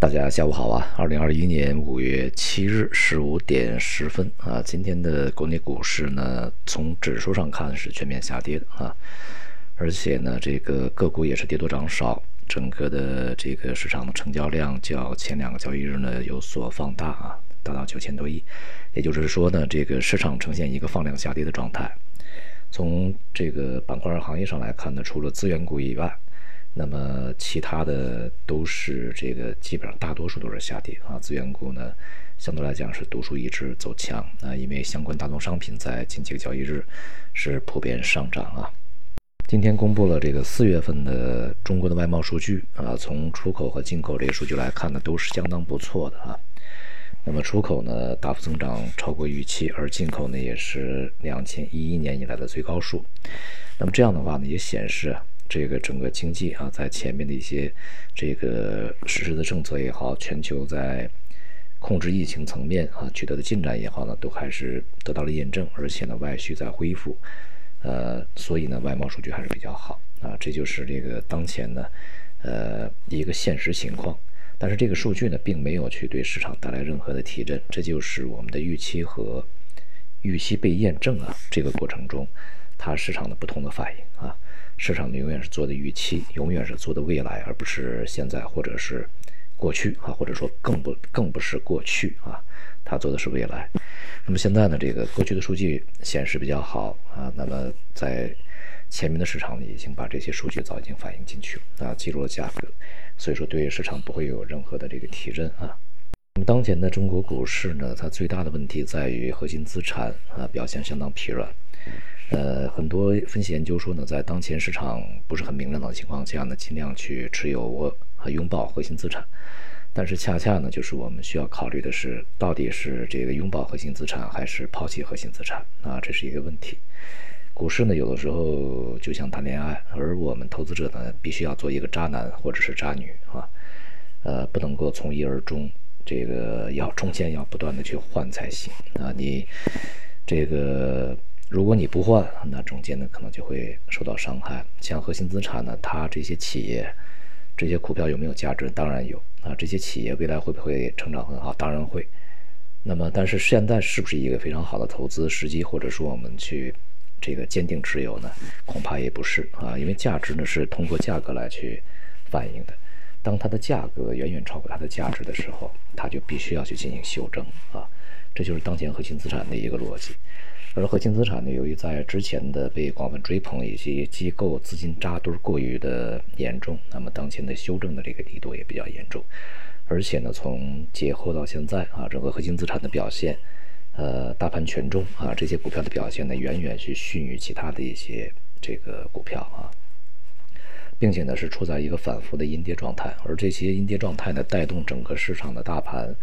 大家下午好啊！二零二一年五月七日十五点十分啊，今天的国内股市呢，从指数上看是全面下跌的啊，而且呢，这个个股也是跌多涨少，整个的这个市场的成交量较前两个交易日呢有所放大啊，达到九千多亿，也就是说呢，这个市场呈现一个放量下跌的状态。从这个板块行业上来看呢，除了资源股以外，那么其他的都是这个基本上大多数都是下跌啊，资源股呢相对来讲是独树一帜走强啊，因为相关大宗商品在近几个交易日是普遍上涨啊。今天公布了这个四月份的中国的外贸数据啊，从出口和进口这些数据来看呢，都是相当不错的啊。那么出口呢大幅增长超过预期，而进口呢也是两千一一年以来的最高数。那么这样的话呢，也显示。这个整个经济啊，在前面的一些这个实施的政策也好，全球在控制疫情层面啊取得的进展也好呢，都还是得到了验证，而且呢外需在恢复，呃，所以呢外贸数据还是比较好啊，这就是这个当前呢呃一个现实情况。但是这个数据呢并没有去对市场带来任何的提振，这就是我们的预期和预期被验证啊这个过程中，它市场的不同的反应啊。市场呢永远是做的预期，永远是做的未来，而不是现在或者是过去啊，或者说更不更不是过去啊，它做的是未来。那么现在呢，这个过去的数据显示比较好啊，那么在前面的市场呢，已经把这些数据早已经反映进去了啊，记录了价格，所以说对于市场不会有任何的这个提振啊。那么当前的中国股市呢，它最大的问题在于核心资产啊表现相当疲软。呃，很多分析研究说呢，在当前市场不是很明朗的情况下呢，尽量去持有和拥抱核心资产。但是恰恰呢，就是我们需要考虑的是，到底是这个拥抱核心资产，还是抛弃核心资产啊？这是一个问题。股市呢，有的时候就像谈恋爱，而我们投资者呢，必须要做一个渣男或者是渣女啊，呃，不能够从一而终，这个要中间要不断的去换才行啊。你这个。如果你不换，那中间呢可能就会受到伤害。像核心资产呢，它这些企业、这些股票有没有价值？当然有啊。这些企业未来会不会成长很好？当然会。那么，但是现在是不是一个非常好的投资时机，或者说我们去这个坚定持有呢？恐怕也不是啊。因为价值呢是通过价格来去反映的。当它的价格远远超过它的价值的时候，它就必须要去进行修正啊。这就是当前核心资产的一个逻辑。而核心资产呢，由于在之前的被广泛追捧以及机构资金扎堆过于的严重，那么当前的修正的这个力度也比较严重。而且呢，从节后到现在啊，整个核心资产的表现，呃，大盘权重啊，这些股票的表现呢，远远是逊于其他的一些这个股票啊，并且呢，是处在一个反复的阴跌状态。而这些阴跌状态呢，带动整个市场的大盘。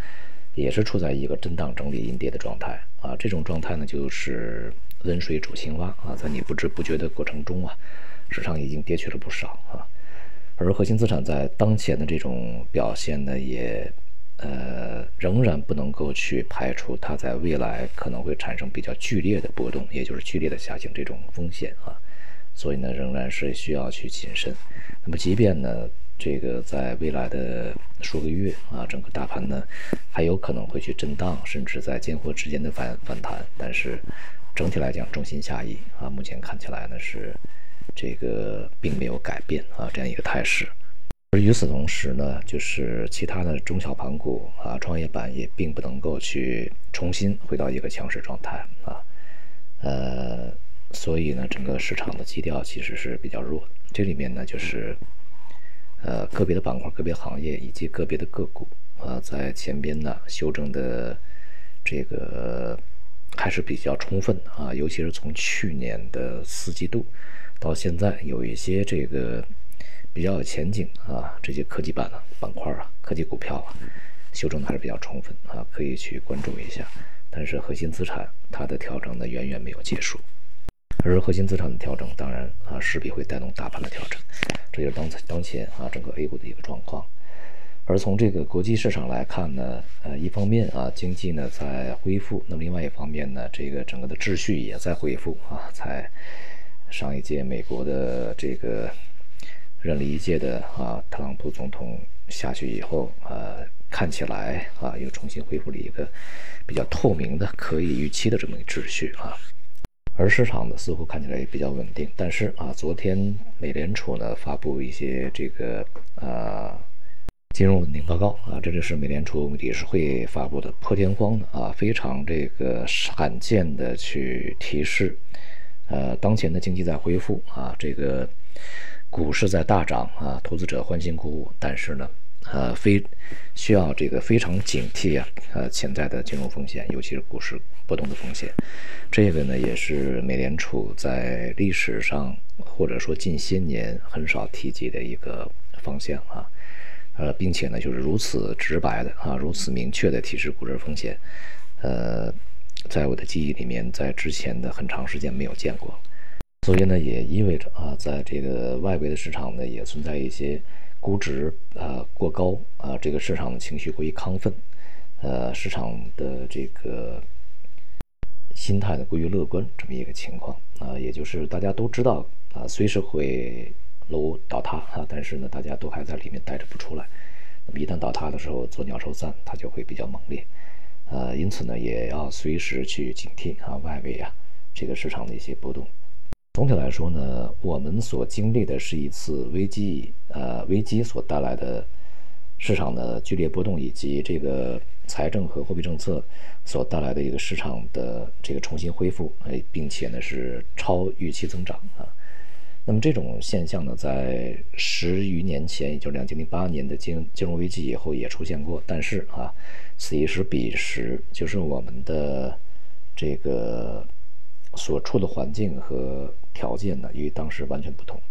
也是处在一个震荡整理阴跌的状态啊，这种状态呢就是温水煮青蛙啊，在你不知不觉的过程中啊，市场已经跌去了不少啊，而核心资产在当前的这种表现呢，也呃仍然不能够去排除它在未来可能会产生比较剧烈的波动，也就是剧烈的下行这种风险啊，所以呢仍然是需要去谨慎。那么即便呢。这个在未来的数个月啊，整个大盘呢还有可能会去震荡，甚至在间货之间的反反弹。但是整体来讲，重心下移啊，目前看起来呢是这个并没有改变啊这样一个态势。而与此同时呢，就是其他的中小盘股啊，创业板也并不能够去重新回到一个强势状态啊。呃，所以呢，整个市场的基调其实是比较弱的。这里面呢，就是。呃，个别的板块、个别行业以及个别的个股啊，在前边呢修正的这个还是比较充分啊，尤其是从去年的四季度到现在，有一些这个比较有前景啊，这些科技板板块啊、科技股票啊，修正的还是比较充分啊，可以去关注一下。但是核心资产它的调整呢，远远没有结束。而核心资产的调整，当然啊，势必会带动大盘的调整，这就是当当前啊整个 A 股的一个状况。而从这个国际市场来看呢，呃，一方面啊经济呢在恢复，那么另外一方面呢，这个整个的秩序也在恢复啊。在上一届美国的这个任了一届的啊特朗普总统下去以后，呃，看起来啊，又重新恢复了一个比较透明的、可以预期的这么一个秩序啊。而市场呢，似乎看起来也比较稳定。但是啊，昨天美联储呢发布一些这个呃金融稳定报告啊，这就是美联储理事会发布的破天荒的啊，非常这个罕见的去提示，呃，当前的经济在恢复啊，这个股市在大涨啊，投资者欢欣鼓舞。但是呢。呃，非需要这个非常警惕啊，呃，潜在的金融风险，尤其是股市波动的风险。这个呢，也是美联储在历史上或者说近些年很少提及的一个方向啊。呃，并且呢，就是如此直白的啊，如此明确的提示股市风险。呃，在我的记忆里面，在之前的很长时间没有见过。所以呢，也意味着啊，在这个外围的市场呢，也存在一些。估值啊过高啊，这个市场的情绪过于亢奋，呃，市场的这个心态呢过于乐观，这么一个情况啊，也就是大家都知道啊，随时会楼倒塌啊，但是呢，大家都还在里面待着不出来。那么一旦倒塌的时候，做鸟兽散，它就会比较猛烈，呃，因此呢，也要随时去警惕啊，外围啊这个市场的一些波动。总体来说呢，我们所经历的是一次危机，呃，危机所带来的市场的剧烈波动，以及这个财政和货币政策所带来的一个市场的这个重新恢复，哎，并且呢是超预期增长啊。那么这种现象呢，在十余年前，也就是两千零八年的金金融危机以后也出现过，但是啊，此一时彼一时，就是我们的这个。所处的环境和条件呢，与当时完全不同，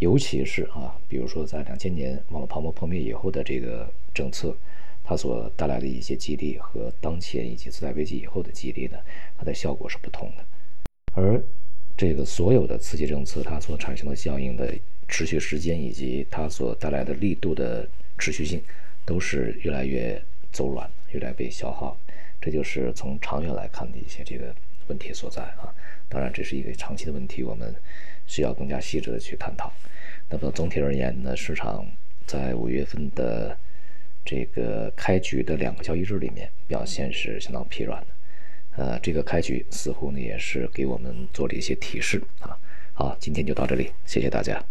尤其是啊，比如说在两千年网络泡沫破灭以后的这个政策，它所带来的一些激励和当前以及次贷危机以后的激励呢，它的效果是不同的。而这个所有的刺激政策，它所产生的效应的持续时间以及它所带来的力度的持续性，都是越来越走软，越来越被消耗。这就是从长远来看的一些这个。问题所在啊，当然这是一个长期的问题，我们需要更加细致的去探讨。那么总体而言呢，市场在五月份的这个开局的两个交易日里面表现是相当疲软的。呃，这个开局似乎呢也是给我们做了一些提示啊。好，今天就到这里，谢谢大家。